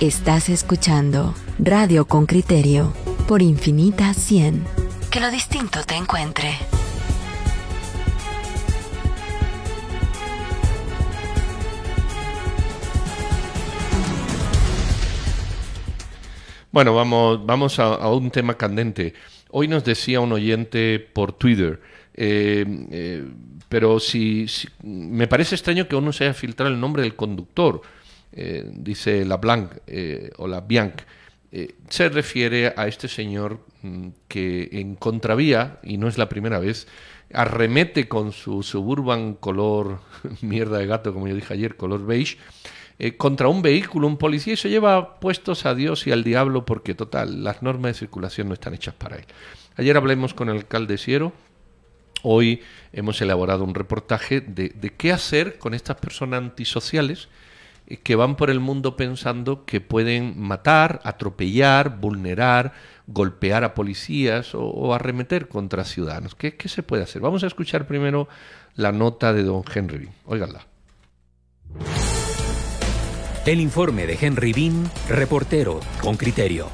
Estás escuchando Radio con Criterio por Infinita 100. Que lo distinto te encuentre. Bueno, vamos, vamos a, un tema candente. Hoy nos decía un oyente por Twitter, eh, eh, pero si, me parece extraño que uno se haya filtrado el nombre del conductor. Eh, dice la Blanc eh, o la Bianc, eh, se refiere a este señor mm, que en contravía, y no es la primera vez, arremete con su suburban color mierda de gato, como yo dije ayer, color beige, contra un vehículo, un policía, y se lleva puestos a Dios y al diablo porque, total, las normas de circulación no están hechas para él. Ayer hablemos con el alcalde Siero. Hoy hemos elaborado un reportaje de, de qué hacer con estas personas antisociales que van por el mundo pensando que pueden matar, atropellar, vulnerar, golpear a policías o, arremeter contra ciudadanos. ¿Qué, ¿Qué, se puede hacer? Vamos a escuchar primero la nota de don Henry Bean. Óiganla. El informe de Henry Bean, reportero con criterio.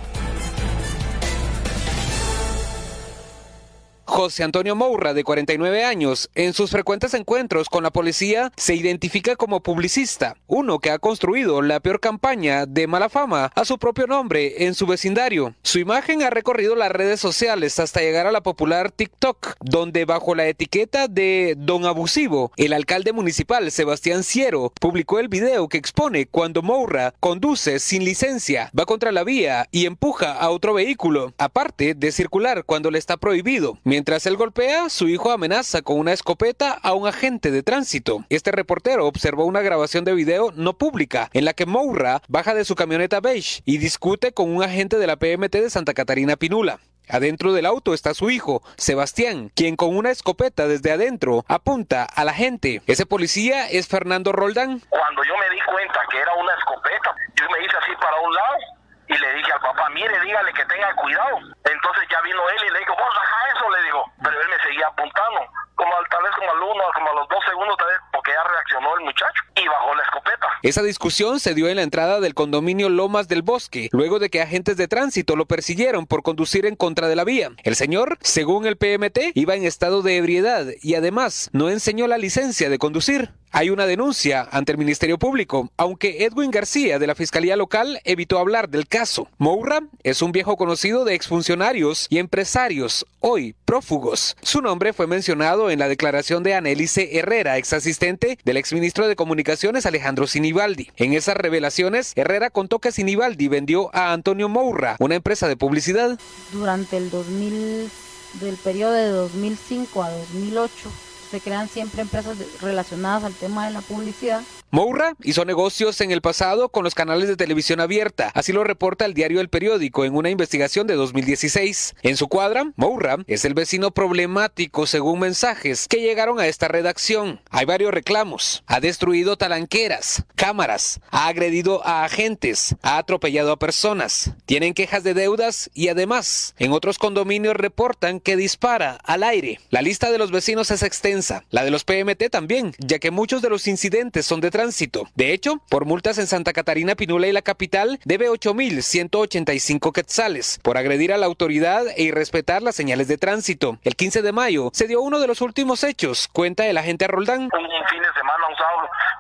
José Antonio Moura, de 49 años, en sus frecuentes encuentros con la policía se identifica como publicista, uno que ha construido la peor campaña de mala fama a su propio nombre en su vecindario. Su imagen ha recorrido las redes sociales hasta llegar a la popular TikTok, donde bajo la etiqueta de Don Abusivo, el alcalde municipal Sebastián Ciero publicó el video que expone cuando Moura conduce sin licencia, va contra la vía y empuja a otro vehículo, aparte de circular cuando le está prohibido. Mientras él golpea, su hijo amenaza con una escopeta a un agente de tránsito. Este reportero observó una grabación de video no pública en la que Moura baja de su camioneta beige y discute con un agente de la PMT de Santa Catarina Pinula. Adentro del auto está su hijo, Sebastián, quien con una escopeta desde adentro apunta a la gente. Ese policía es Fernando Roldán. Cuando yo me di cuenta que era una escopeta, yo me hice así para un lado y le dije al papá, mire, dígale que tenga cuidado. Entonces ya vino él y le dijo, vos eso, le digo. Pero él me seguía apuntando, como tal vez como al uno, como a los dos segundos, tal vez porque ya reaccionó el muchacho y bajó la escopeta. Esa discusión se dio en la entrada del condominio Lomas del Bosque, luego de que agentes de tránsito lo persiguieron por conducir en contra de la vía. El señor, según el PMT, iba en estado de ebriedad y además no enseñó la licencia de conducir. Hay una denuncia ante el Ministerio Público, aunque Edwin García de la Fiscalía Local evitó hablar del caso. Moura es un viejo conocido de exfuncionarios y empresarios, hoy prófugos. Su nombre fue mencionado en la declaración de Anelice Herrera, ex asistente del exministro de Comunicaciones Alejandro Sinibaldi. En esas revelaciones, Herrera contó que Sinibaldi vendió a Antonio Moura una empresa de publicidad. Durante el 2000, del periodo de 2005 a 2008, se crean siempre empresas relacionadas al tema de la publicidad Moura hizo negocios en el pasado con los canales de televisión abierta, así lo reporta el diario El Periódico en una investigación de 2016. En su cuadra, Moura es el vecino problemático según mensajes que llegaron a esta redacción. Hay varios reclamos. Ha destruido talanqueras, cámaras, ha agredido a agentes, ha atropellado a personas, tienen quejas de deudas y además en otros condominios reportan que dispara al aire. La lista de los vecinos es extensa, la de los PMT también, ya que muchos de los incidentes son de tránsito. De hecho, por multas en Santa Catarina, Pinula y la capital, debe 8.185 quetzales por agredir a la autoridad e irrespetar las señales de tránsito. El 15 de mayo se dio uno de los últimos hechos, cuenta el agente Roldán. Un fin de semana,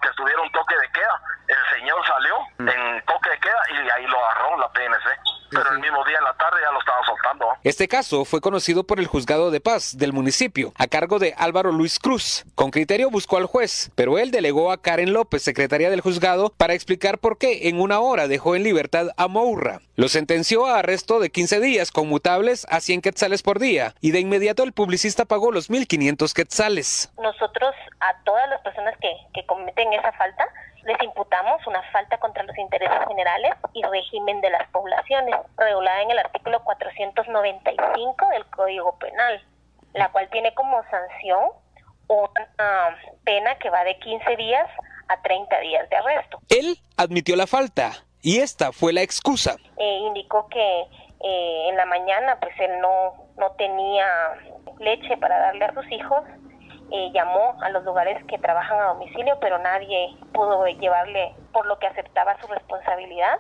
que toque de queda. El señor salió en toque de queda y ahí lo agarró la PNC pero el mismo día en la tarde ya lo estaba soltando. Este caso fue conocido por el juzgado de paz del municipio, a cargo de Álvaro Luis Cruz. Con criterio buscó al juez, pero él delegó a Karen López, secretaria del juzgado, para explicar por qué en una hora dejó en libertad a Mourra. Lo sentenció a arresto de 15 días conmutables a 100 quetzales por día y de inmediato el publicista pagó los 1.500 quetzales. Nosotros a todas las personas que, que cometen esa falta les imputamos una falta contra los intereses generales y régimen de las poblaciones, regulada en el artículo 495 del Código Penal, la cual tiene como sanción una pena que va de 15 días a 30 días de arresto. Él admitió la falta y esta fue la excusa. Eh, indicó que eh, en la mañana pues él no, no tenía leche para darle a sus hijos eh, llamó a los lugares que trabajan a domicilio, pero nadie pudo llevarle por lo que aceptaba su responsabilidad.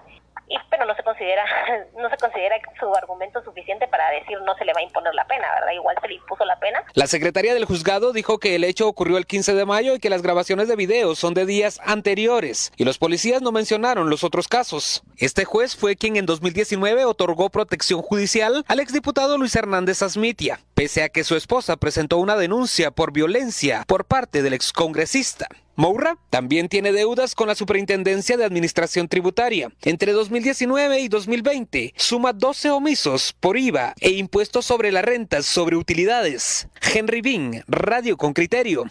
Y pero no se considera no se considera su argumento suficiente para decir no se le va a imponer la pena, ¿verdad? Igual se le impuso la pena. La secretaria del juzgado dijo que el hecho ocurrió el 15 de mayo y que las grabaciones de video son de días anteriores y los policías no mencionaron los otros casos. Este juez fue quien en 2019 otorgó protección judicial al exdiputado Luis Hernández Asmitia, pese a que su esposa presentó una denuncia por violencia por parte del excongresista. Moura también tiene deudas con la Superintendencia de Administración Tributaria. Entre 2019 y 2020 suma 12 omisos por IVA e impuestos sobre las rentas sobre utilidades. Henry Bean, Radio con Criterio.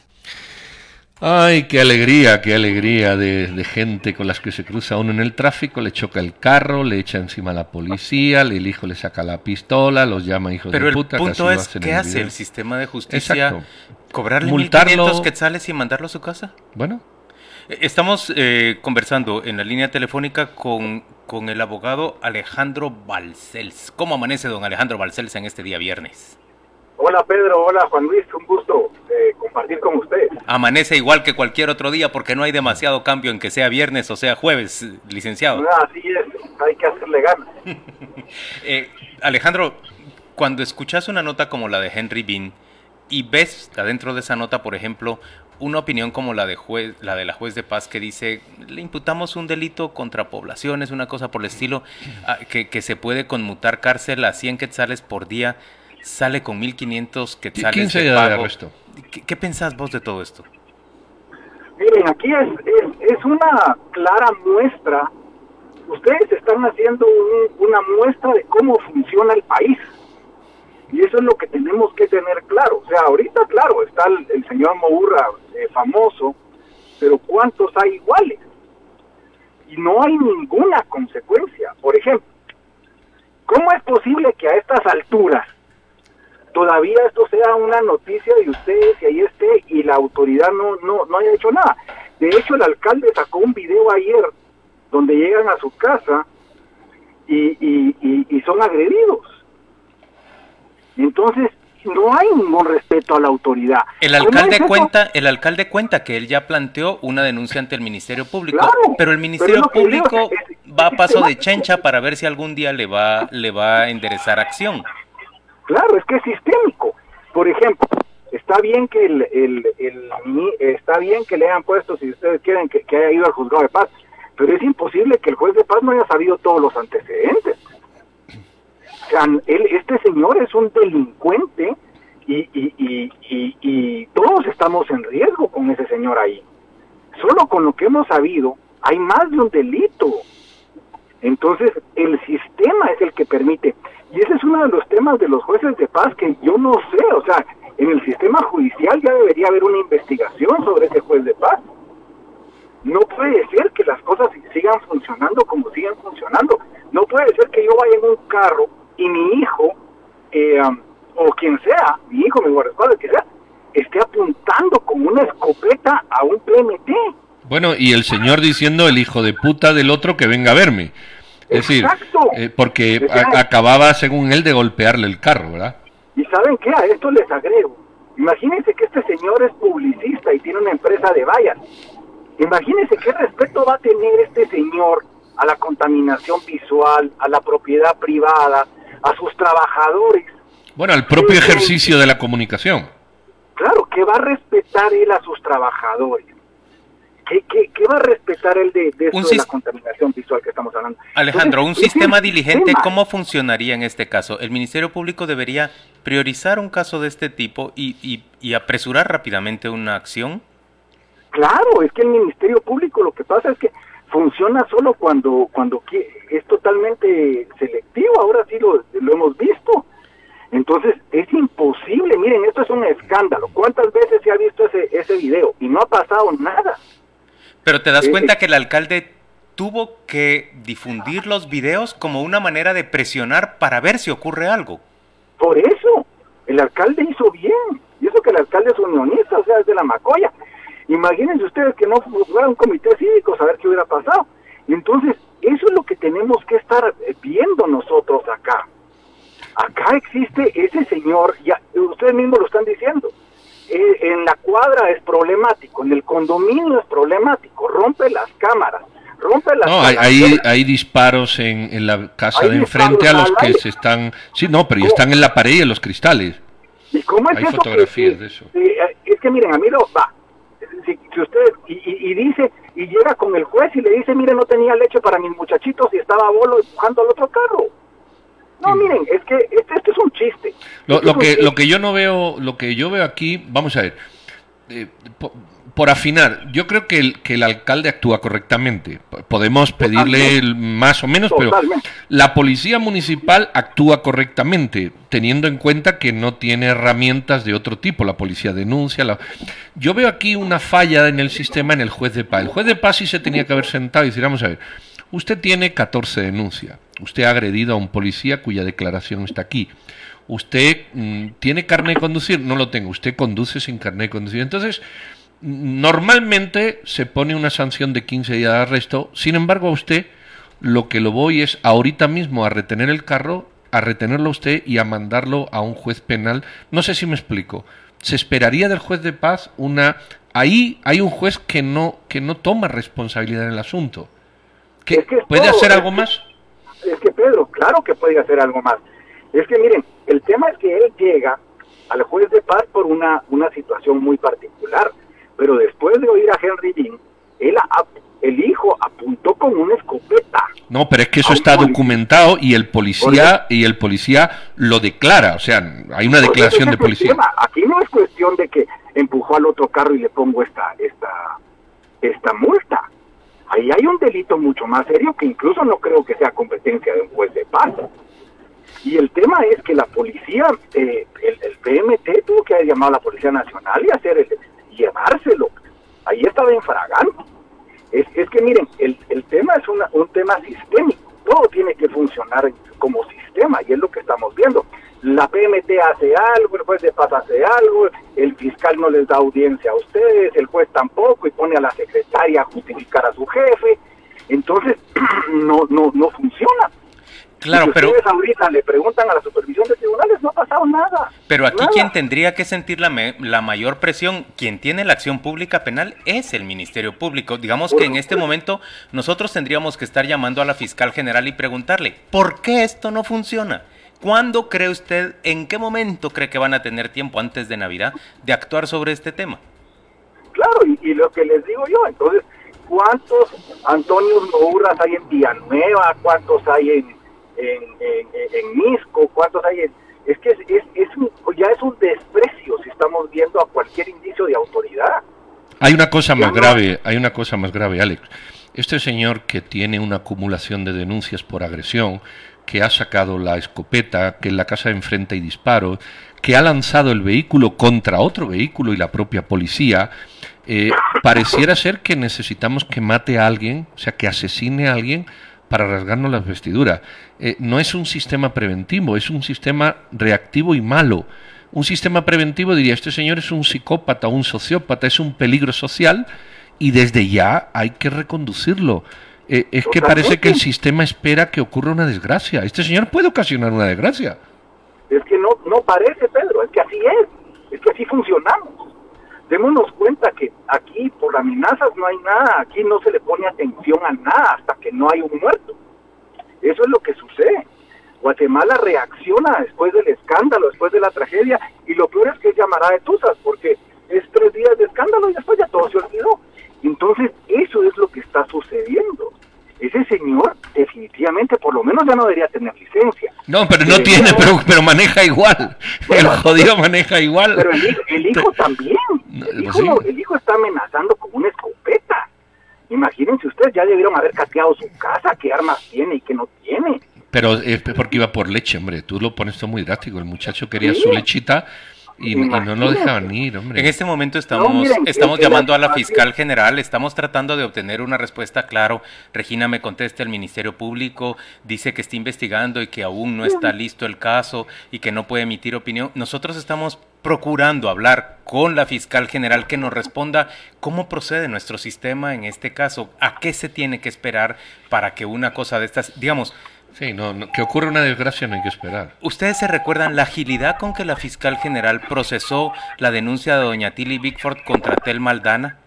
Ay, qué alegría, qué alegría de, de, gente con las que se cruza uno en el tráfico, le choca el carro, le echa encima a la policía, el hijo le saca la pistola, los llama hijos Pero de puta. Pero el punto es, ¿qué hace el sistema de justicia? Exacto. ¿Cobrarle Multarlo... 1.500 quetzales y mandarlo a su casa? Bueno. Estamos eh, conversando en la línea telefónica con, con el abogado Alejandro Balcells. ¿Cómo amanece don Alejandro Balcells en este día viernes? Hola Pedro, hola Juan Luis, un gusto eh, compartir con ustedes. Amanece igual que cualquier otro día porque no hay demasiado cambio en que sea viernes o sea jueves, licenciado. Ah, así es, hay que hacerle ganas. eh, Alejandro, cuando escuchas una nota como la de Henry Bean y ves adentro de esa nota, por ejemplo, una opinión como la de juez, la de la juez de paz que dice le imputamos un delito contra poblaciones, una cosa por el estilo, que, que se puede conmutar cárcel a 100 quetzales por día sale con 1.500 quetzales ¿Quién se de da pago. de arresto? ¿Qué, ¿Qué, pensás vos de todo esto? Miren, aquí es, es, es una clara muestra. Ustedes están haciendo un, una muestra de cómo funciona el país. Y eso es lo que tenemos que tener claro. O sea, ahorita, claro, está el, señor Mourra eh, famoso, pero ¿cuántos hay iguales? Y no hay ninguna consecuencia. Por ejemplo, ¿cómo es posible que a estas alturas todavía esto sea una noticia de ustedes y ahí esté y la autoridad no, no, no haya hecho nada. De hecho, el alcalde sacó un video ayer donde llegan a su casa y, y son agredidos. Entonces, no hay ningún respeto a la autoridad. El alcalde es cuenta, el alcalde cuenta que él ya planteó una denuncia ante el Ministerio Público, claro, pero el Ministerio pero Público es, es, va a paso de chencha para ver si algún día le va le va a enderezar acción. Claro, es que es sistémico. Por ejemplo, está bien que el, el, el, está bien que le hayan puesto, si ustedes quieren, que, que, haya ido al juzgado de paz, pero es imposible que el juez de paz no haya sabido todos los antecedentes. Él, este señor es un delincuente y, y, y, y, y todos estamos en riesgo con ese señor ahí. Solo con lo que hemos sabido, hay más de un delito. Entonces, el sistema es el que permite. Y ese es uno de los temas de los jueces de paz que yo no sé, o sea, en el sistema judicial ya debería haber una investigación sobre ese juez de paz. No puede ser que las cosas sigan funcionando como siguen funcionando. No puede ser que yo vaya en un carro y mi hijo, eh, um, o quien sea, mi hijo, mi guardaespaldas, que sea, esté apuntando con una escopeta a un PMT. Bueno, y el señor diciendo el hijo de puta del otro que venga a verme. Es Exacto. decir, eh, porque a, acababa, según él, de golpearle el carro, ¿verdad? Y saben qué, a esto les agrego. Imagínense que este señor es publicista y tiene una empresa de vallas. Imagínense qué respeto va a tener este señor a la contaminación visual, a la propiedad privada, a sus trabajadores. Bueno, al propio ejercicio de la comunicación. Claro, que va a respetar él a sus trabajadores. ¿Qué, qué, qué va a respetar él de, de, esto de la contaminación visual que estamos hablando? Alejandro, Entonces, un sistema diligente. ¿cómo funcionaría en este caso? ¿El Ministerio Público debería priorizar un caso de este tipo y, y, y apresurar rápidamente una acción? Claro, es que el Ministerio Público lo que pasa es que funciona solo cuando cuando es totalmente selectivo, ahora sí lo, lo hemos visto. Entonces es imposible, miren, esto es un escándalo. ¿Cuántas veces se ha visto ese, ese video? Y no ha pasado nada. Pero te das eh, cuenta que el alcalde tuvo que difundir los videos como una manera de presionar para ver si ocurre algo. Por eso, el alcalde hizo bien. Y eso que el alcalde es unionista, o sea, es de la Macoya. Imagínense ustedes que no fuera un comité cívico, saber qué hubiera pasado. Entonces, eso es lo que tenemos que estar viendo nosotros acá. Acá existe ese señor, ya ustedes mismos lo están diciendo, eh, en la cuadra es problemático, en el condominio es problemático, rompe las cámaras, rompe las No, hay, hay, hay disparos en, en la casa Hay de enfrente a los que se están... Sí, no, pero están en la pared y en los cristales. ¿Y cómo es Hay eso fotografías que- de eso. eh, es que miren, a mí lo va. Si, si usted y, y- y dice y llega con el juez y le dice, mire, no tenía leche para mis muchachitos y estaba bolo empujando al otro carro. No, Sí. miren, es que este, este es un chiste. Lo, Este lo es un que chiste. lo que yo no veo, lo que yo veo aquí, vamos a ver, eh, po- por, afinar, yo creo que el, que el alcalde actúa correctamente. Podemos pedirle más o menos, pero la policía municipal actúa correctamente, teniendo en cuenta que no tiene herramientas de otro tipo. La policía denuncia. la- Yo veo aquí una falla en el sistema en el juez de paz. El juez de paz sí se tenía que haber sentado y decir, vamos a ver, usted tiene 14 denuncias. Usted ha agredido a un policía cuya declaración está aquí. Usted mm, tiene carnet de conducir, no lo tengo. Usted conduce sin carnet de conducir. Entonces, normalmente se pone una sanción de 15 días de arresto. Sin embargo, a usted lo que lo voy es ahorita mismo a retener el carro, a retenerlo a usted y a mandarlo a un juez penal. No sé si me explico. Se esperaría del juez de paz una ahí hay un juez que no que no toma responsabilidad en el asunto. ¿Qué- Es que ¿Puede todo, hacer es algo que- más? Es que Pedro, claro que puede hacer algo más. Es que miren, el tema es que él llega al juez de paz por una, una situación muy particular, pero después de oír a Henry Dean, él a- el hijo apuntó con una escopeta. No, pero es que eso está documentado y el policía y el policía lo declara, o sea, hay una declaración de policía. Aquí no es cuestión de que empujó al otro carro y le pongo esta, esta, esta multa. Ahí hay un delito mucho más serio que incluso no creo que sea competencia de un juez de paz. Y el tema es que la policía, eh, el, el PMT tuvo que haber llamado a la Policía Nacional y hacer el, llevárselo. Ahí estaba infragante. Es, es que miren, el, el tema es una- un tema sistémico. Todo tiene que funcionar como sistema y es lo que estamos viendo. La PMT hace algo, el juez de paz hace algo, el fiscal no les da audiencia a ustedes, el juez tampoco y pone a la secretaria a justificar a su jefe. Entonces, no, no, no funciona. Claro, si pero, ustedes ahorita le preguntan a la supervisión de tribunales, no ha pasado nada. pero aquí Nada. quien tendría que sentir la, me- la mayor presión, quien tiene la acción pública penal, es el Ministerio Público. Digamos que en este momento nosotros tendríamos que estar llamando a la fiscal general y preguntarle, ¿por qué esto no funciona? ¿Cuándo cree usted, en qué momento cree que van a tener tiempo antes de Navidad de actuar sobre este tema? Claro, y, y lo que les digo yo, entonces, ¿cuántos Antonios Mourras hay en Villanueva? ¿Cuántos hay en, en, en, en Misco? ¿Cuántos hay en...? Es que es, es, es un- ya es un desprecio si estamos viendo a cualquier indicio de autoridad. Hay una cosa más no- grave, hay una cosa más grave, Alex. Este señor que tiene una acumulación de denuncias por agresión, que ha sacado la escopeta, que en la casa de enfrente hay disparos, que ha lanzado el vehículo contra otro vehículo y la propia policía, eh, pareciera ser que necesitamos que mate a alguien, o sea, que asesine a alguien para rasgarnos las vestiduras. Eh, no es un sistema preventivo, es un sistema reactivo y malo. Un sistema preventivo diría, este señor es un psicópata, un sociópata, es un peligro social y desde ya hay que reconducirlo. Eh, es que parece que el sistema espera que ocurra una desgracia. Este señor puede ocasionar una desgracia. Es que no, no parece, Pedro, es que así es, es que así funcionamos. Démonos cuenta que aquí por amenazas no hay nada, aquí no se le pone atención a nada hasta que no hay un muerto. Eso es lo que sucede. Guatemala reacciona después del escándalo, después de la tragedia, y lo peor es que llamará de tusas, porque es tres días de escándalo y después ya todo se olvidó. Entonces, eso es lo que está sucediendo. Ese señor definitivamente, por lo menos ya no debería tener licencia. No, pero no Sí, tiene, pero, pero maneja igual. El jodido maneja igual. Pero el hijo, el hijo también. El hijo, sí. no- el hijo está amenazando con una escopeta. Imagínense ustedes, ya debieron haber cateado su casa, qué armas tiene y qué no tiene. Pero es porque iba por leche, hombre. Tú lo pones todo muy drástico. El muchacho quería Sí. su lechita y, y no dejaban ir, hombre. En este momento estamos, miren, estamos llamando la a la fiscal general, estamos tratando de obtener una respuesta claro. Regina me contesta, el Ministerio Público dice que está investigando y que aún no está listo el caso y que no puede emitir opinión. Nosotros estamos procurando hablar con la fiscal general que nos responda cómo procede nuestro sistema en este caso, a qué se tiene que esperar para que una cosa de estas, digamos, Sí, no, no, que ocurra una desgracia no hay que esperar. ¿Ustedes se recuerdan la agilidad con que la fiscal general procesó la denuncia de doña Tilly Bickford contra Tel Maldana?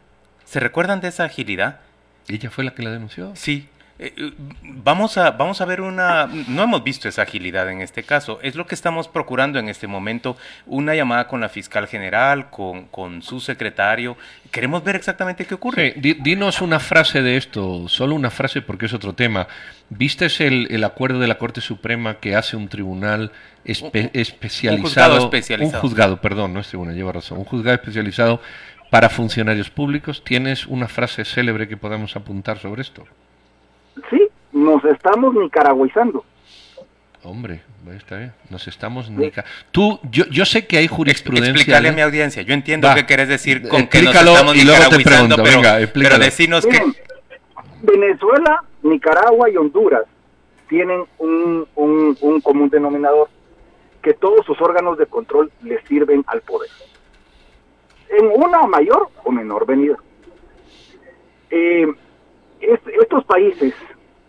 ¿Se recuerdan de esa agilidad? ¿Ella fue la que la denunció? Sí. Eh, vamos, a, vamos a ver una... No hemos visto esa agilidad en este caso. Es lo que estamos procurando en este momento. Una llamada con la fiscal general, con, con su secretario. Queremos ver exactamente qué ocurre. Sí, di- dinos una frase de esto, solo una frase porque es otro tema. ¿Viste el, el acuerdo de la Corte Suprema que hace un tribunal espe- especializado? especializado. Un juzgado, perdón, no es tribunal, lleva razón. Un juzgado especializado para funcionarios públicos. ¿Tienes una frase célebre que podamos apuntar sobre esto? Sí, nos estamos nicaragüizando. Hombre, está bien. Nos estamos... nica- Tú, yo, yo sé que hay jurisprudencia... Explícale a ¿eh? mi audiencia. Yo entiendo Va. qué querés decir con que nos Explícalo estamos y luego te pregunto, pero, venga, pero explícalo. decinos que... Miren, Venezuela, Nicaragua y Honduras tienen un, un, un común denominador, que todos sus órganos de control le sirven al poder, en una mayor o menor medida. Eh, es- estos países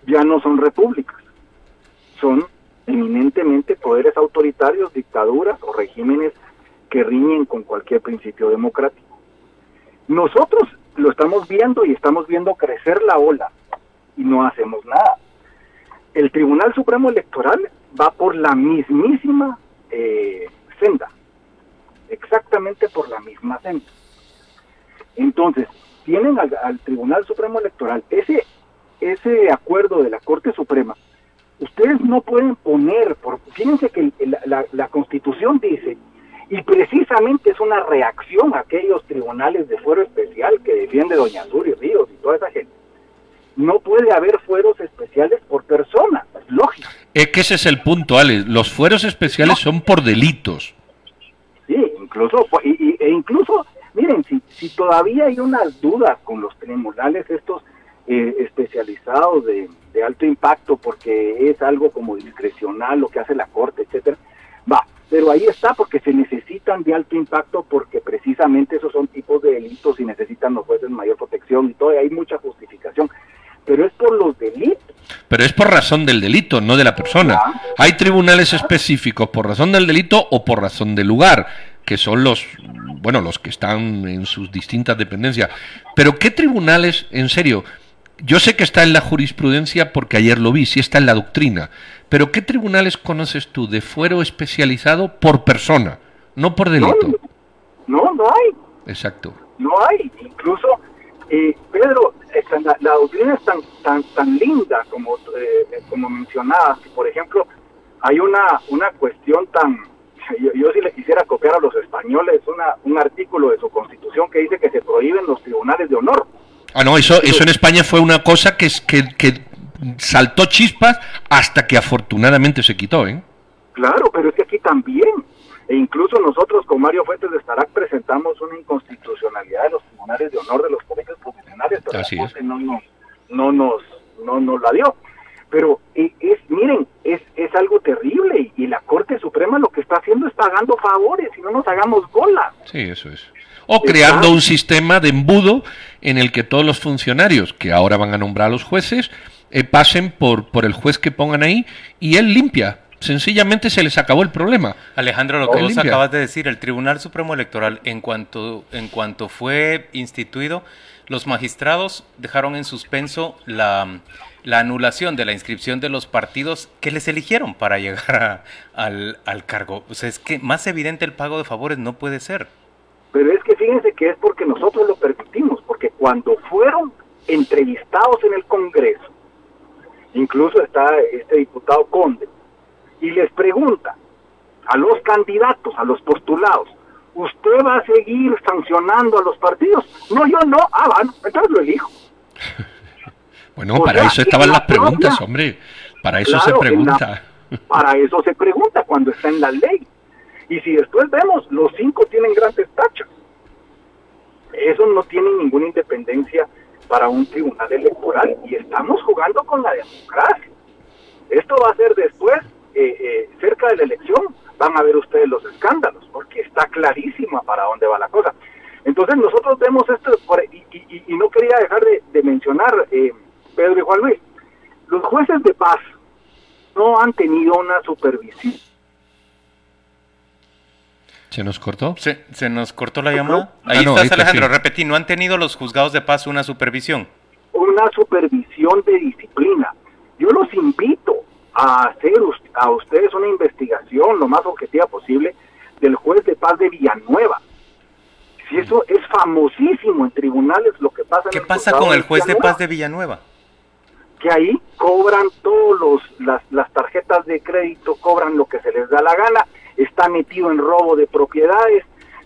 ya no son repúblicas, son eminentemente poderes autoritarios, dictaduras o regímenes que riñen con cualquier principio democrático. Nosotros lo estamos viendo y estamos viendo crecer la ola y no hacemos nada. El Tribunal Supremo Electoral va por la mismísima eh, senda, exactamente por la misma senda. Entonces, tienen al, al Tribunal Supremo Electoral ese, ese acuerdo de la Corte Suprema. Ustedes no pueden poner, por, fíjense que la- la- la Constitución dice y precisamente es una reacción a aquellos tribunales de fuero especial que defiende Doña Suri Ríos y toda esa gente. No puede haber fueros especiales por persona, es lógico. Es que ese es el punto, Ale. Los fueros especiales son por delitos. Sí, incluso, y, y- e incluso, miren, si, si todavía hay unas dudas con los tribunales estos eh, especializados de, de alto impacto, porque es algo como discrecional lo que hace la Corte, etcétera, va, pero ahí está porque se necesitan de alto impacto porque precisamente esos son tipos de delitos y necesitan los jueces mayor protección y todo, y hay mucha justificación, pero es por los delitos. Pero es por razón del delito, no de la persona. Hay tribunales específicos por razón del delito o por razón del lugar, que son los, bueno, los que están en sus distintas dependencias. Pero ¿qué tribunales, en serio? Yo sé que está en la jurisprudencia porque ayer lo vi, sí está en la doctrina. Pero ¿qué tribunales conoces tú de fuero especializado por persona, no por delito? No, no hay. Exacto. No hay, incluso, eh, Pedro, esta- la, la doctrina es tan, tan, tan linda como, eh, como mencionabas, que por ejemplo hay una, una cuestión tan, yo, yo sí le quisiera copiar a los españoles una, un artículo de su constitución que dice que se prohíben los tribunales de honor. Ah, no, eso, eso en España fue una cosa que, que, que saltó chispas hasta que afortunadamente se quitó, ¿eh? Claro, pero es que aquí también, e incluso nosotros con Mario Fuentes de Starac presentamos una inconstitucionalidad de los tribunales de honor de los colegios profesionales, pero Así la. Corte no nos, no nos, no nos la dio. Pero eh, es, miren, es, es algo terrible y, la Corte Suprema lo que está haciendo es pagando favores y no nos hagamos bolas. Sí, eso es. O creando un sistema de embudo en el que todos los funcionarios que ahora van a nombrar a los jueces eh, pasen por, por el juez que pongan ahí y él limpia. Sencillamente se les acabó el problema. Alejandro, lo que Él vos limpia. acabas de decir, el Tribunal Supremo Electoral, en cuanto, en cuanto fue instituido, los magistrados dejaron en suspenso la, la anulación de la inscripción de los partidos que les eligieron para llegar a- al, al cargo. O sea, es que más evidente el pago de favores no puede ser. Pero es que fíjense que es porque nosotros lo permitimos, porque cuando fueron entrevistados en el Congreso, incluso está este diputado Conde, y les pregunta a los candidatos, a los postulados, ¿usted va a seguir sancionando a los partidos? No, yo no. Ah, bueno, entonces lo elijo. Bueno, O para sea, eso estaban la las preguntas, propia- hombre. Para eso Claro, se la- pregunta. Para eso se pregunta cuando está en la ley. Y si después vemos, los cinco tienen grandes tachas. Eso no tiene ninguna independencia para un tribunal electoral y estamos jugando con la democracia. Esto va a ser después, eh, eh, cerca de la elección, van a ver ustedes los escándalos, porque está clarísima para dónde va la cosa. Entonces nosotros vemos esto, por- y, y- y no quería dejar de, de mencionar, eh, Pedro y Juan Luis, los jueces de paz no han tenido una supervisión. ¿Se nos cortó? ¿Se, se nos cortó la llamada? Ahí Ah, no, estás, ahorita Alejandro. sí. Repetí, ¿no han tenido los juzgados de paz una supervisión? una supervisión de disciplina. Yo los invito a hacer a ustedes una investigación lo más objetiva posible del juez de paz de Villanueva. Si eso es famosísimo en tribunales lo que pasa ¿Qué pasa con el juez de paz de Villanueva? Que ahí cobran todos las, las tarjetas de crédito, cobran lo que se les da la gana, está metido en robo de propiedades,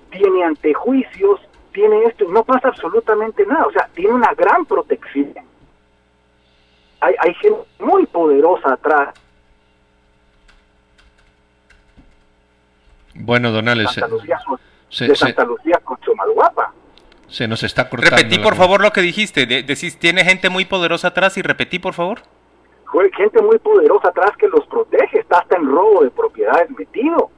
tiene antejuicios, tiene esto, y no pasa absolutamente nada, o sea, tiene una gran protección. Hay, hay gente muy poderosa atrás. Bueno, Donales, Santa Lucía, se, de Santa Lucía. Se nos está cortando. Repetí, por favor, lo que dijiste. De, decís, tiene gente muy poderosa atrás y repetí, por favor. Gente muy poderosa atrás que los protege, está hasta en robo de propiedades metido.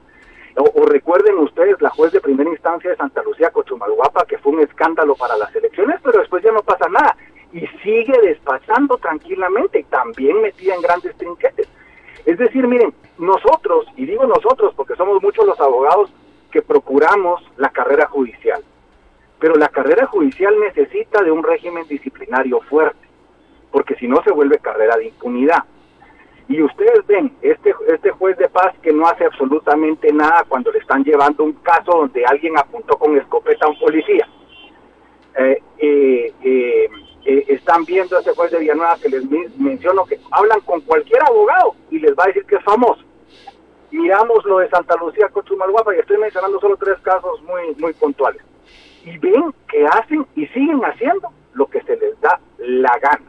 O, recuerden ustedes la juez de primera instancia de Santa Lucía Cochumalguapa, que fue un escándalo para las elecciones, pero después ya no pasa nada. Y sigue despachando tranquilamente, también metida en grandes trinquetes. Es decir, miren, nosotros, y digo nosotros porque somos muchos los abogados que procuramos la carrera judicial, pero la carrera judicial necesita de un régimen disciplinario fuerte, porque si no se vuelve carrera de impunidad. Y ustedes ven, este, este juez de paz que no hace absolutamente nada cuando le están llevando un caso donde alguien apuntó con escopeta a un policía. Eh, eh, eh, están viendo a ese juez de Villanueva que les menciono que hablan con cualquier abogado y les va a decir que es famoso. Miramos lo de Santa Lucía con Chumalguapa y estoy mencionando solo tres casos muy, muy puntuales. Y ven que hacen y siguen haciendo lo que se les da la gana.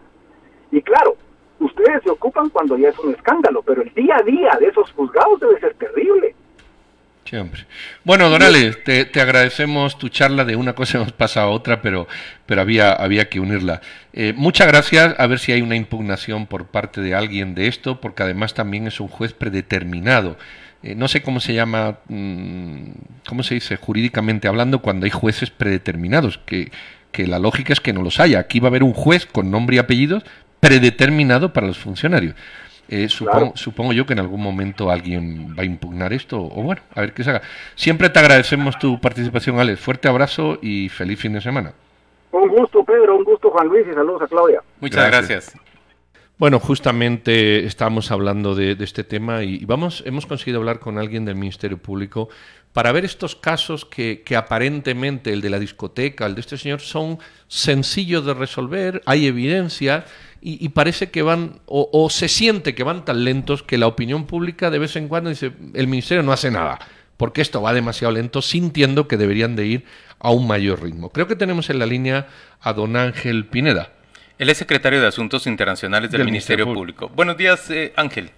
Y claro, ustedes se ocupan cuando ya es un escándalo, pero el día a día de esos juzgados debe ser terrible. Siempre. Bueno, Donales, te, te, agradecemos tu charla. De una cosa hemos pasado a otra, pero, pero había, había que unirla. Eh, muchas gracias. A ver si hay una impugnación por parte de alguien de esto, porque además también es un juez predeterminado. Eh, no sé cómo se llama, mm, cómo se dice jurídicamente hablando, cuando hay jueces predeterminados, que, que la lógica es que no los haya. Aquí va a haber un juez con nombre y apellidos, predeterminado para los funcionarios. Eh, supongo, yo que en algún momento alguien va a impugnar esto, o bueno, a ver qué se haga. Siempre te agradecemos tu participación, Alex. Fuerte abrazo y feliz fin de semana. Un gusto, Pedro, un gusto, Juan Luis, y saludos a Claudia. Muchas gracias. Bueno, justamente estamos hablando de, este tema y vamos, hemos conseguido hablar con alguien del Ministerio Público para ver estos casos que, que, aparentemente, el de la discoteca, el de este señor, son sencillos de resolver, hay evidencia y, parece que van, o, se siente que van tan lentos que la opinión pública de vez en cuando dice, el Ministerio no hace nada, porque esto va demasiado lento, sintiendo que deberían de ir a un mayor ritmo. Creo que tenemos en la línea a don Ángel Pineda. Él es secretario de Asuntos Internacionales del, Ministerio, Público. Buenos días, eh, Ángel.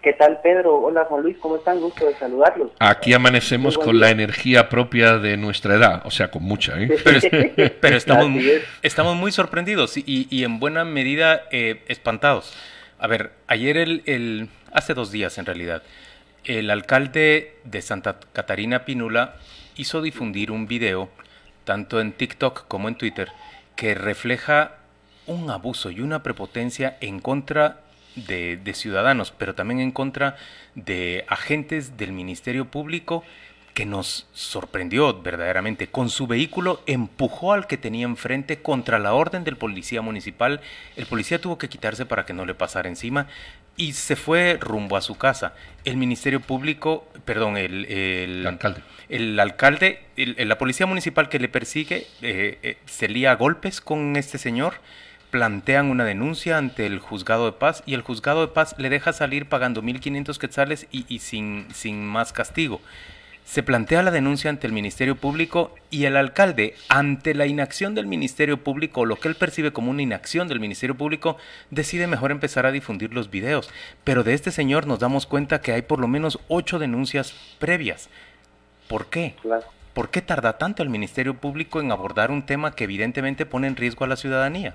¿Qué tal, Pedro? Hola, Juan Luis, ¿cómo están? Gusto de saludarlos. Aquí amanecemos con la energía propia de nuestra edad, o sea, con mucha, ¿eh? Pero, estamos, estamos, muy sorprendidos y, en buena medida eh, espantados. A ver, ayer, el, el, hace dos días en realidad, el alcalde de Santa Catarina Pinula hizo difundir un video, tanto en TikTok como en Twitter, que refleja un abuso y una prepotencia en contra de, ciudadanos, pero también en contra de agentes del Ministerio Público que nos sorprendió verdaderamente. Con su vehículo empujó al que tenía enfrente contra la orden del policía municipal. El policía tuvo que quitarse para que no le pasara encima y se fue rumbo a su casa. El Ministerio Público, perdón, el, el alcalde, el alcalde la policía municipal que le persigue eh, eh, se lía a golpes con este señor plantean una denuncia ante el juzgado de paz y el juzgado de paz le deja salir pagando 1.500 quetzales y, sin, sin más castigo. Se plantea la denuncia ante el Ministerio Público y el alcalde, ante la inacción del Ministerio Público, o lo que él percibe como una inacción del Ministerio Público, decide mejor empezar a difundir los videos. Pero de este señor nos damos cuenta que hay por lo menos ocho denuncias previas. ¿Por qué? ¿Por qué tarda tanto el Ministerio Público en abordar un tema que evidentemente pone en riesgo a la ciudadanía?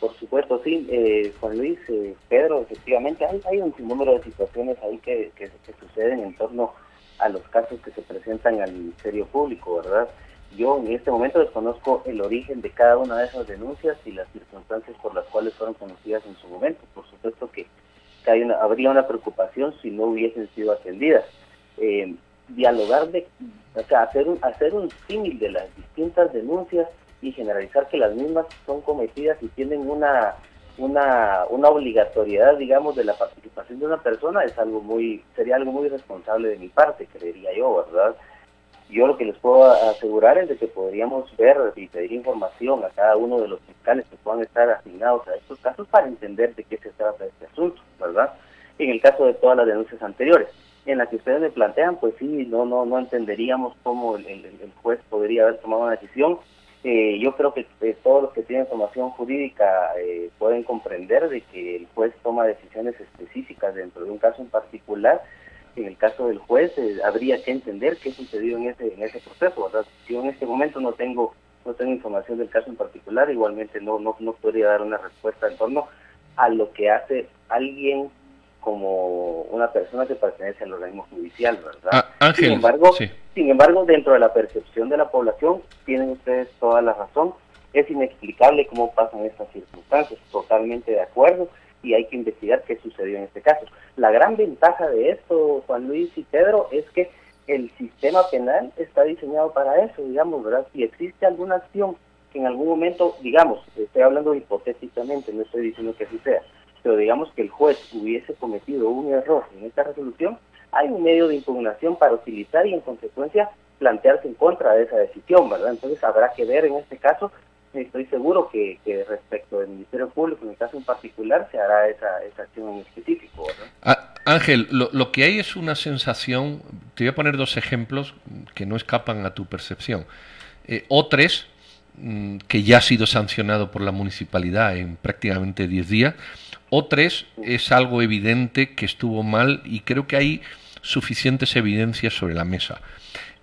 Por supuesto, sí, eh, Juan Luis, eh, Pedro, efectivamente hay, hay un sinnúmero de situaciones ahí que, que, suceden en torno a los casos que se presentan al Ministerio Público, ¿verdad? Yo en este momento desconozco el origen de cada una de esas denuncias y las circunstancias por las cuales fueron conocidas en su momento. Por supuesto que, habría una preocupación si no hubiesen sido atendidas. Eh, dialogar de, o sea, hacer un, hacer un símil de las distintas denuncias y generalizar que las mismas son cometidas y tienen una, una, una obligatoriedad, digamos, de la participación de una persona es algo muy, sería algo muy responsable de mi parte, creería yo, ¿verdad? Yo lo que les puedo asegurar es de que podríamos ver y pedir información a cada uno de los fiscales que puedan estar asignados a estos casos para entender de qué se trata este asunto, ¿verdad? En el caso de todas las denuncias anteriores, en las que ustedes me plantean, pues sí, no no no entenderíamos cómo el, el juez podría haber tomado una decisión eh, yo creo que eh, todos los que tienen formación jurídica eh, pueden comprender de que el juez toma decisiones específicas dentro de un caso en particular. En el caso del juez habría que entender qué sucedió en ese en ese proceso. ¿verdad? Yo en este momento no tengo no tengo información del caso en particular, igualmente no no no podría dar una respuesta en torno a lo que hace alguien como una persona que pertenece al organismo judicial, ¿verdad? Ah, Ángel, sin embargo, sin embargo, dentro de la percepción de la población, tienen ustedes toda la razón, es inexplicable cómo pasan estas circunstancias, totalmente de acuerdo, y hay que investigar qué sucedió en este caso. La gran ventaja de esto, Juan Luis y Pedro, es que el sistema penal está diseñado para eso, digamos, ¿verdad? Si existe alguna acción que en algún momento, digamos, estoy hablando hipotéticamente, no estoy diciendo que así sea, pero digamos que el juez hubiese cometido un error en esta resolución, hay un medio de impugnación para utilizar y en consecuencia plantearse en contra de esa decisión, ¿verdad? Entonces habrá que ver en este caso, estoy seguro que, respecto del Ministerio Público, en el caso en particular, se hará esa, esa acción en específico. Ah, Ángel, lo, que hay es una sensación, te voy a poner dos ejemplos que no escapan a tu percepción. Eh, o tres, mm, que ya ha sido sancionado por la municipalidad en prácticamente 10 días, o tres es algo evidente que estuvo mal y creo que hay suficientes evidencias sobre la mesa.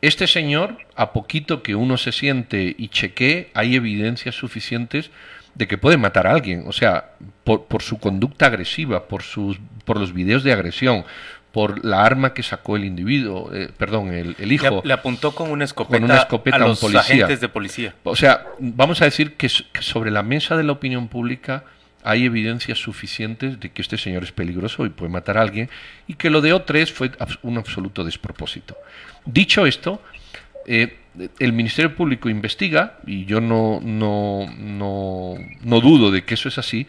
Este señor, a poquito que uno se siente y chequee, hay evidencias suficientes de que puede matar a alguien. O sea, por, su conducta agresiva, por, sus, por los videos de agresión, por la arma que sacó el individuo, eh, perdón, el, hijo. Le, apuntó con una escopeta, a, los agentes de policía. O sea, vamos a decir que sobre la mesa de la opinión pública hay evidencias suficientes de que este señor es peligroso y puede matar a alguien y que lo de O3 fue un absoluto despropósito. Dicho esto, eh, el Ministerio Público investiga, y yo no, no, no, no dudo de que eso es así,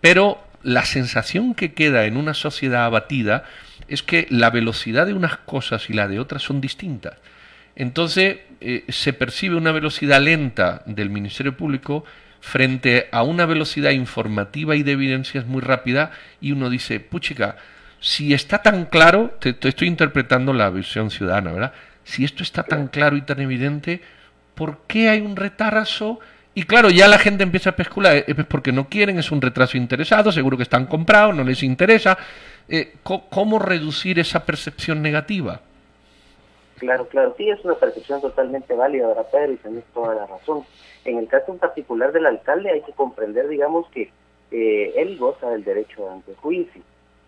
pero la sensación que queda en una sociedad abatida es que la velocidad de unas cosas y la de otras son distintas. Entonces eh, se percibe una velocidad lenta del Ministerio Público frente a una velocidad informativa y de evidencias muy rápida y uno dice, puchica, si está tan claro, te, estoy interpretando la visión ciudadana, ¿verdad? Si esto está tan claro y tan evidente, ¿por qué hay un retraso? Y claro, ya la gente empieza a especular, eh, es porque no quieren, es un retraso interesado, seguro que están comprados, no les interesa. Eh, ¿Cómo reducir esa percepción negativa? Claro, claro, sí, es una percepción totalmente válida, ¿verdad, Pedro? Y tenés toda la razón. En el caso en particular del alcalde hay que comprender, digamos, que eh, él goza del derecho ante juicio.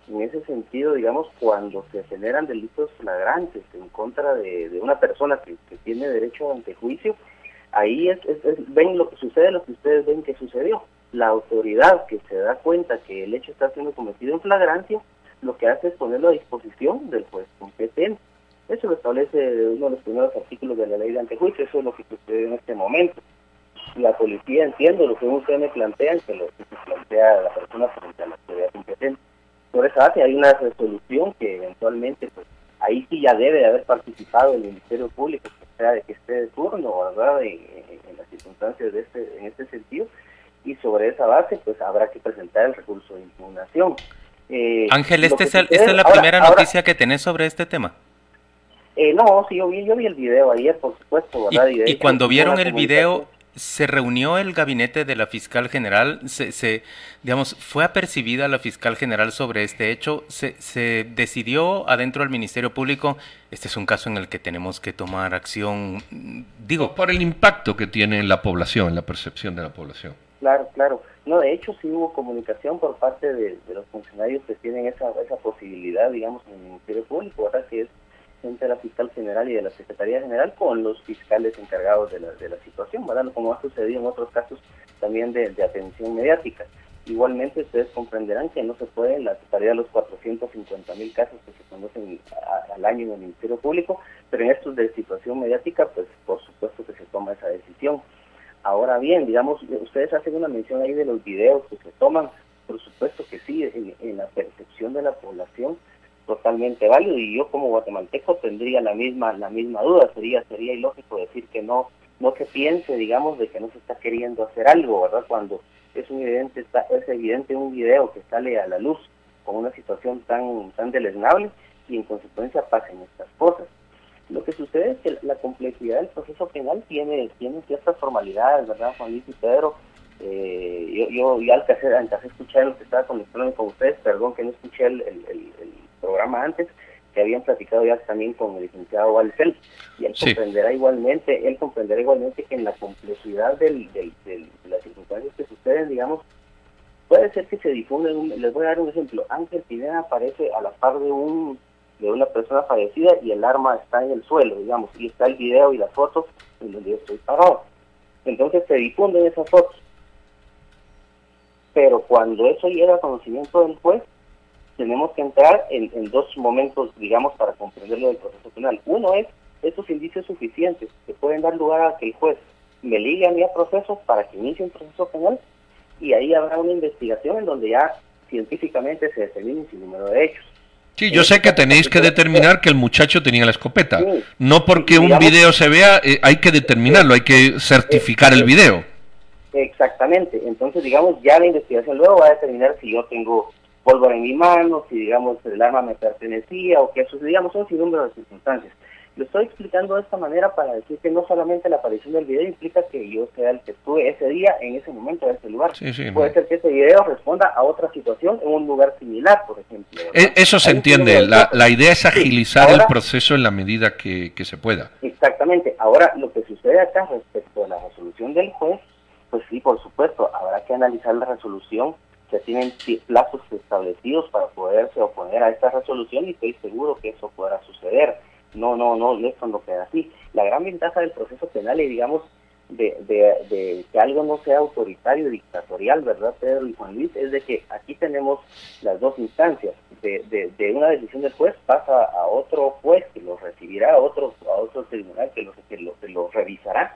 En ese sentido, digamos, cuando se generan delitos flagrantes en contra de, una persona que, tiene derecho ante juicio, ahí es, ven lo que sucede, lo que ustedes ven que sucedió. La autoridad que se da cuenta que el hecho está siendo cometido en flagrancia, lo que hace es ponerlo a disposición del juez competente eso lo establece uno de los primeros artículos de la ley de antejuicio, eso es lo que sucede en este momento. La policía, entiendo lo que usted me plantea, que lo que se plantea la persona frente a la autoridad competente. Por esa base hay una resolución que eventualmente, pues ahí sí ya debe de haber participado el Ministerio Público, que sea de que esté de turno, ¿verdad?, en, las circunstancias de este, en este sentido, y sobre esa base, pues habrá que presentar el recurso de impugnación. Eh, Ángel, este es ¿esta es la primera noticia que tenés sobre este tema? Eh, no, sí, yo vi, yo vi el video ayer, por supuesto, ¿verdad? Y, cuando vieron el video, ¿se reunió el gabinete de la fiscal general? ¿Se, se digamos, fue apercibida la fiscal general sobre este hecho? ¿Se, ¿Se decidió adentro del Ministerio Público, este es un caso en el que tenemos que tomar acción, digo... Por el impacto que tiene en la población, en la percepción de la población. Claro, claro. No, de hecho sí hubo comunicación por parte de, los funcionarios que tienen esa, esa posibilidad, digamos, en el Ministerio Público, ¿verdad? Que es de la fiscal general y de la Secretaría General con los fiscales encargados de la, de la situación, ¿verdad? como ha sucedido en otros casos también de, atención mediática. Igualmente ustedes comprenderán que no se puede la totalidad de los 450 mil casos que se conocen al año en el Ministerio Público, pero en estos de situación mediática, pues por supuesto que se toma esa decisión. Ahora bien, digamos, ustedes hacen una mención ahí de los videos que se toman, por supuesto que sí, en, la percepción de la población, totalmente válido y yo como guatemalteco tendría la misma la misma duda. Sería sería ilógico decir que no no se piense digamos de que no se está queriendo hacer algo verdad cuando es un evidente está, es evidente un video que sale a la luz con una situación tan tan deleznable y en consecuencia pasen estas cosas. Lo que sucede es que la complejidad del proceso penal tiene, tiene ciertas formalidades, ¿verdad, Juan Luis y Pedro? Eh, yo, yo ya alcancé, alcancé a escuchar lo que estaba conectando con ustedes, perdón que no escuché el, programa antes, que habían platicado ya también con el licenciado Valcel, y él comprenderá igualmente, él comprenderá igualmente que en la complejidad del, del, de las circunstancias que suceden, digamos, puede ser que se difunden, les voy a dar un ejemplo, Ángel Pineda aparece a la par de un de una persona fallecida y el arma está en el suelo, digamos, y está el video y las fotos en donde yo estoy parado. Entonces se difunden esas fotos. Pero cuando eso llega a conocimiento del juez, tenemos que entrar en, dos momentos, digamos, para comprenderlo del proceso penal. Uno es esos indicios suficientes que pueden dar lugar a que el juez me ligue a mí a proceso para que inicie un proceso penal y ahí habrá una investigación en donde ya científicamente se determine su número de hechos. Sí, yo sé que tenéis que determinar que el muchacho tenía la escopeta. No porque un video se vea, eh, hay que determinarlo, hay que certificar el video. Exactamente. Entonces, digamos, ya la investigación luego va a determinar si yo tengo pólvora en mi mano, si, digamos, el arma me pertenecía o que eso, digamos, son sin número de circunstancias. Lo estoy explicando de esta manera para decir que no solamente la aparición del video implica que yo sea el que estuve ese día, en ese momento, en ese lugar. Puede ser que ese video responda a otra situación en un lugar similar, por ejemplo. E, eso se entiende. La, la, idea es agilizar el proceso en la medida que, que se pueda. Exactamente. Ahora, lo que sucede acá respecto a la resolución del juez, pues sí, por supuesto, habrá que analizar la resolución tienen plazos establecidos para poderse oponer a esta resolución y estoy seguro que eso podrá suceder. No, no, no, esto no queda así. La gran ventaja del proceso penal y digamos de, de, que algo no sea autoritario y dictatorial, ¿verdad, Pedro y Juan Luis? Es de que aquí tenemos las dos instancias. De, de, una decisión del juez pasa a otro juez que lo recibirá, a otro, a otro tribunal que lo, que lo, que lo revisará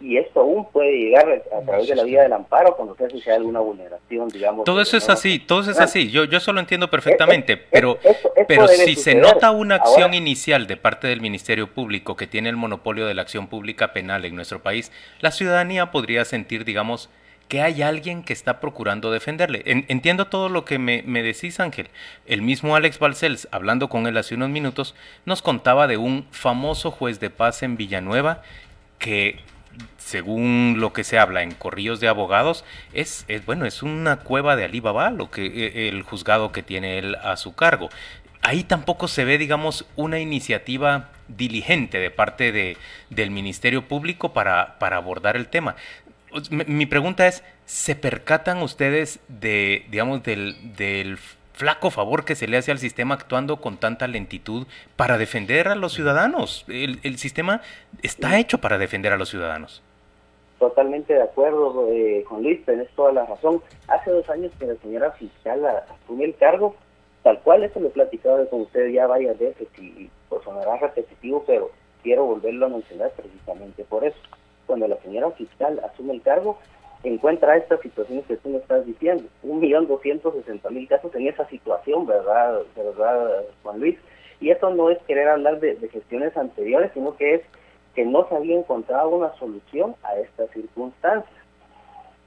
y esto aún puede llegar a través de la vía del amparo cuando se hace alguna vulneración, digamos. Todo eso es así, todo eso es así, yo, yo eso lo entiendo perfectamente, pero, pero si se nota una acción inicial de parte del Ministerio Público que tiene el monopolio de la acción pública penal en nuestro país, la ciudadanía podría sentir, digamos, que hay alguien que está procurando defenderle. entiendo todo lo que me, me, decís, Ángel. El mismo Alex Balcells, hablando con él hace unos minutos, nos contaba de un famoso juez de paz en Villanueva que según lo que se habla en corrillos de abogados, es, bueno, es una cueva de Alibaba lo que e, el juzgado que tiene él a su cargo. Ahí tampoco se ve, digamos, una iniciativa diligente de parte de, del Ministerio Público para, para abordar el tema. Mi pregunta es, ¿se percatan ustedes de, digamos, del, del flaco favor que se le hace al sistema actuando con tanta lentitud para defender a los ciudadanos. El, sistema está hecho para defender a los ciudadanos. Totalmente de acuerdo, eh, Juan Luis, tenés toda la razón. Hace dos años que la señora fiscal asumió el cargo, tal cual, eso lo he platicado con usted ya varias veces y, pues sonará repetitivo, pero quiero volverlo a mencionar precisamente por eso. Cuando la señora fiscal asume el cargo, encuentra estas situaciones que tú me estás diciendo. Un millón doscientos sesenta mil casos en esa situación, ¿verdad, verdad, Juan Luis? Y eso no es querer hablar de, gestiones anteriores, sino que es que no se había encontrado una solución a estas circunstancias.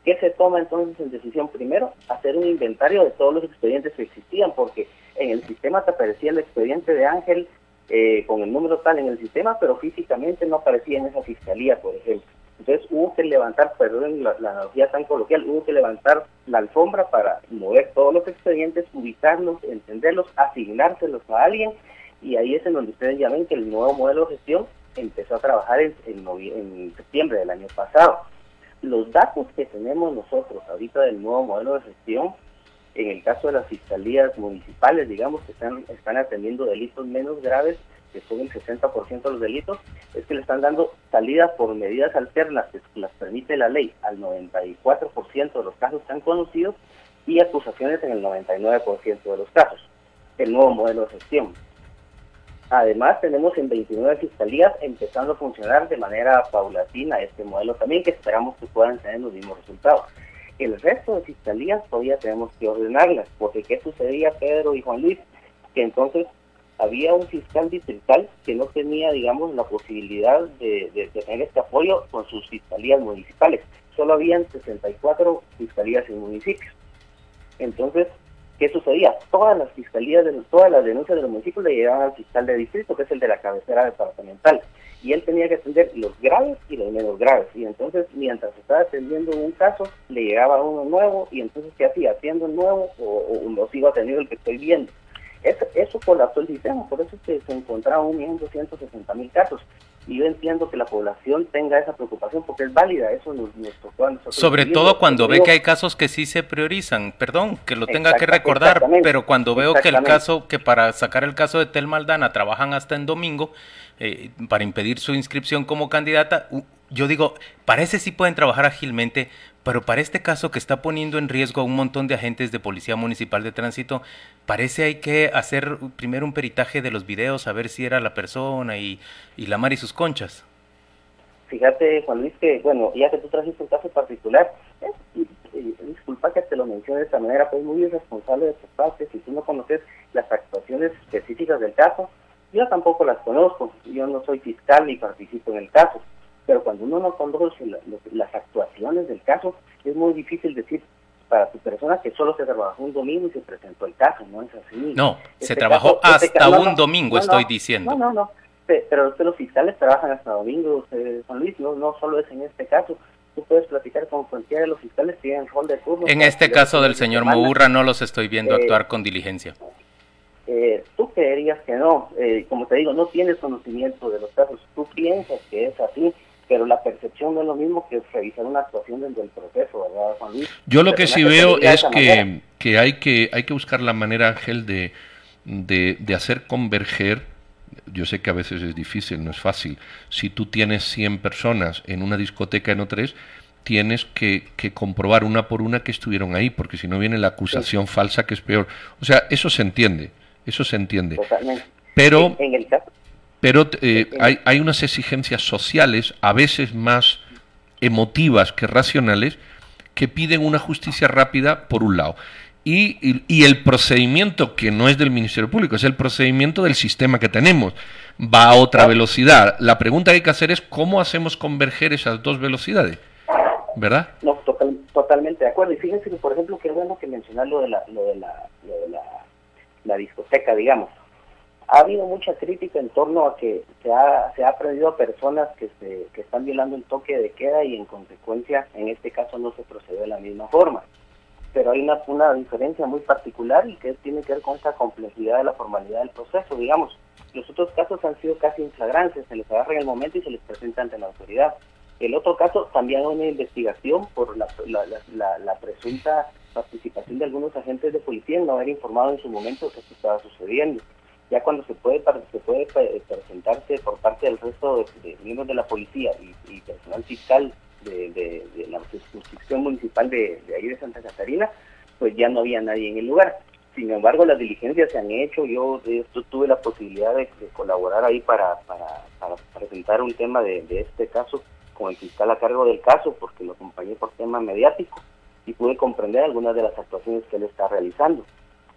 ¿Qué se toma entonces en decisión? Primero, hacer un inventario de todos los expedientes que existían, porque en el sistema te aparecía el expediente de Ángel eh, con el número tal en el sistema, pero físicamente no aparecía en esa fiscalía, por ejemplo. Entonces hubo que levantar, perdón la, analogía tan coloquial, hubo que levantar la alfombra para mover todos los expedientes, ubicarlos, entenderlos, asignárselos a alguien y ahí es en donde ustedes ya ven que el nuevo modelo de gestión empezó a trabajar en, en, septiembre del año pasado. Los datos que tenemos nosotros ahorita del nuevo modelo de gestión, en el caso de las fiscalías municipales, digamos, que están atendiendo delitos menos graves, que son el 60% de los delitos, es que le están dando salidas por medidas alternas que las permite la ley al 94% de los casos han conocidos y acusaciones en el 99% de los casos. El nuevo modelo de gestión. Además, tenemos en 29 fiscalías empezando a funcionar de manera paulatina este modelo también, que esperamos que puedan tener los mismos resultados. El resto de fiscalías todavía tenemos que ordenarlas, porque ¿qué sucedía, Pedro y Juan Luis? Que entonces había un fiscal distrital que no tenía, digamos, la posibilidad de, tener este apoyo con sus fiscalías municipales. Solo habían 64 fiscalías en municipios. Entonces, ¿Qué sucedía? Todas las fiscalías, de, todas las denuncias de los municipios le llegaban al fiscal de distrito, que es el de la cabecera departamental. Y él tenía que atender los graves y los menos graves. Y entonces, mientras estaba atendiendo un caso, le llegaba uno nuevo. Y entonces, ¿qué hacía? ¿Haciendo el nuevo o, o, lo sigo atendiendo el que estoy viendo? Eso, eso colapsó el sistema. Por eso es que se encontraron un millón doscientos mil casos y yo entiendo que la población tenga esa preocupación porque es válida, eso nos, tocó Sobre todo cuando ve que hay casos que sí se priorizan, perdón, que lo tenga que recordar, pero cuando veo que el caso, que para sacar el caso de Tel Maldana trabajan hasta en domingo, eh, para impedir su inscripción como candidata, yo digo, parece sí pueden trabajar ágilmente, pero para este caso que está poniendo en riesgo a un montón de agentes de Policía Municipal de Tránsito, parece hay que hacer primero un peritaje de los videos, a ver si era la persona y, la mar y sus conchas. Fíjate, Juan Luis, que, bueno, ya que tú trajiste un caso particular, disculpa que te lo mencione de esta manera, pues muy irresponsable de tu parte, si tú no conoces las actuaciones específicas del caso, yo tampoco las conozco, yo no soy fiscal ni participo en el caso pero cuando uno no conoce las actuaciones del caso, es muy difícil decir para tu persona que solo se trabajó un domingo y se presentó el caso, no es así. No, se este trabajó este hasta un domingo, estoy diciendo. No, no, no, pero los fiscales trabajan hasta domingo, eh, Juan Luis, no, no solo es en este caso, tú puedes platicar con cualquiera de los fiscales que tienen rol de turno. En este caso del señor Mourra no los estoy viendo eh, actuar con diligencia. Eh, tú creerías que no, eh, como te digo, no tienes conocimiento de los casos, tú piensas que es así, pero la percepción no es lo mismo que revisar una actuación dentro del proceso, ¿verdad, Juan Luis? Yo lo que sí veo es que, que, hay que hay que buscar la manera, Ángel, de, de, hacer converger yo sé que a veces es difícil, no es fácil. Si tú tienes 100 personas en una discoteca en O3, tienes que, que, comprobar una por una que estuvieron ahí, porque si no viene la acusación falsa que es peor. O sea, eso se entiende, eso se entiende. Totalmente. Pero, en el caso, pero eh, hay, hay unas exigencias sociales, a veces más emotivas que racionales, que piden una justicia rápida, por un lado. Y, y, el procedimiento que no es del Ministerio Público, es el procedimiento del sistema que tenemos. Va a otra velocidad. La pregunta que hay que hacer es cómo hacemos converger esas dos velocidades. ¿Verdad? No, totalmente de acuerdo. Y fíjense que, por ejemplo, qué bueno que mencionar lo de la, lo de la, lo de la, la discoteca, digamos ha habido mucha crítica en torno a que se ha, se ha aprendido a personas que, se, que están violando el toque de queda y en consecuencia en este caso no se procede de la misma forma. Pero hay una, una diferencia muy particular y que tiene que ver con esta complejidad de la formalidad del proceso. Digamos, los otros casos han sido casi inflagrantes, se les agarra en el momento y se les presenta ante la autoridad. El otro caso también hay una investigación por la, la, la, la presunta participación de algunos agentes de policía en no haber informado en su momento que esto estaba sucediendo ya cuando se puede se puede presentarse por parte del resto de, miembros de la policía y, personal fiscal de, la jurisdicción municipal de, ahí de Santa Catarina, pues ya no había nadie en el lugar. Sin embargo, las diligencias se han hecho. Yo, tuve la posibilidad de, colaborar ahí para, para, presentar un tema de, este caso con el fiscal a cargo del caso, porque lo acompañé por tema mediático y pude comprender algunas de las actuaciones que él está realizando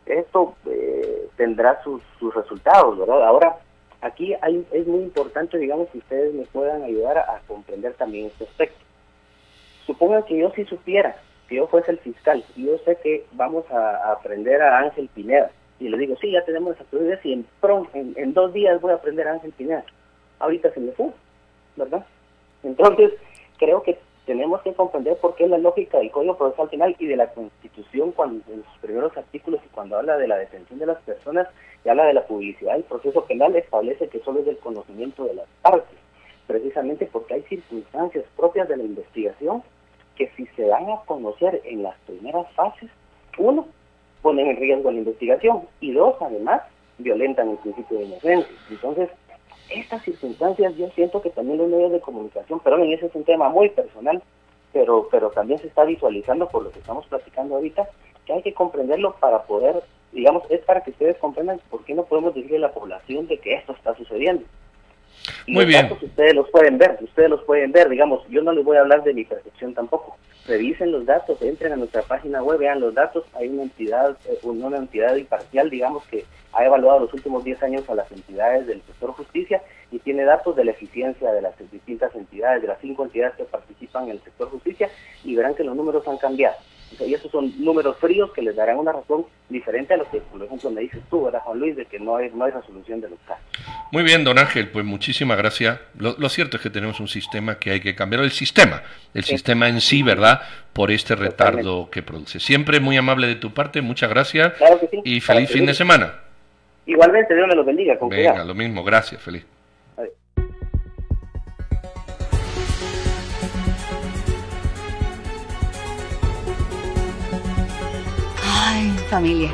esto eh, tendrá sus, sus resultados, ¿verdad? Ahora, aquí hay, es muy importante, digamos, que ustedes me puedan ayudar a, comprender también este aspecto. Supongan que yo sí supiera, que yo fuese el fiscal, y yo sé que vamos a, aprender a Ángel Pineda, y le digo, sí, ya tenemos esa y en, en, en dos días voy a aprender a Ángel Pineda. Ahorita se me fue, ¿verdad? Entonces, creo que tenemos que comprender por qué la lógica del Código Procesal Penal y de la Constitución, cuando en sus primeros artículos y cuando habla de la detención de las personas y habla de la publicidad del proceso penal, establece que solo es del conocimiento de las partes, precisamente porque hay circunstancias propias de la investigación que si se dan a conocer en las primeras fases, uno, ponen en riesgo la investigación y dos, además, violentan el principio de inocencia. Entonces, estas circunstancias yo siento que también los medios de comunicación, pero en ese es un tema muy personal, pero, pero también se está visualizando por lo que estamos platicando ahorita, que hay que comprenderlo para poder digamos, es para que ustedes comprendan por qué no podemos decirle a la población de que esto está sucediendo. Y Muy los bien. datos ustedes los pueden ver, ustedes los pueden ver, digamos, yo no les voy a hablar de mi percepción tampoco. Revisen los datos, entren a nuestra página web, vean los datos, hay una entidad, eh, una entidad imparcial, digamos, que ha evaluado los últimos 10 años a las entidades del sector justicia y tiene datos de la eficiencia de las distintas entidades, de las cinco entidades que participan en el sector justicia, y verán que los números han cambiado. Y esos son números fríos que les darán una razón diferente a lo que, por ejemplo, me dices tú, ¿verdad, Juan Luis, de que no hay, no hay resolución de los casos. Muy bien, don Ángel, pues muchísimas gracias. Lo, lo cierto es que tenemos un sistema que hay que cambiar, el sistema, el sistema en sí, ¿verdad? Por este retardo que produce. Siempre muy amable de tu parte, muchas gracias Claro que sí. y feliz fin de semana. Igualmente, Dios me los bendiga. Con Venga, cuidado. lo mismo, gracias, feliz. Familia.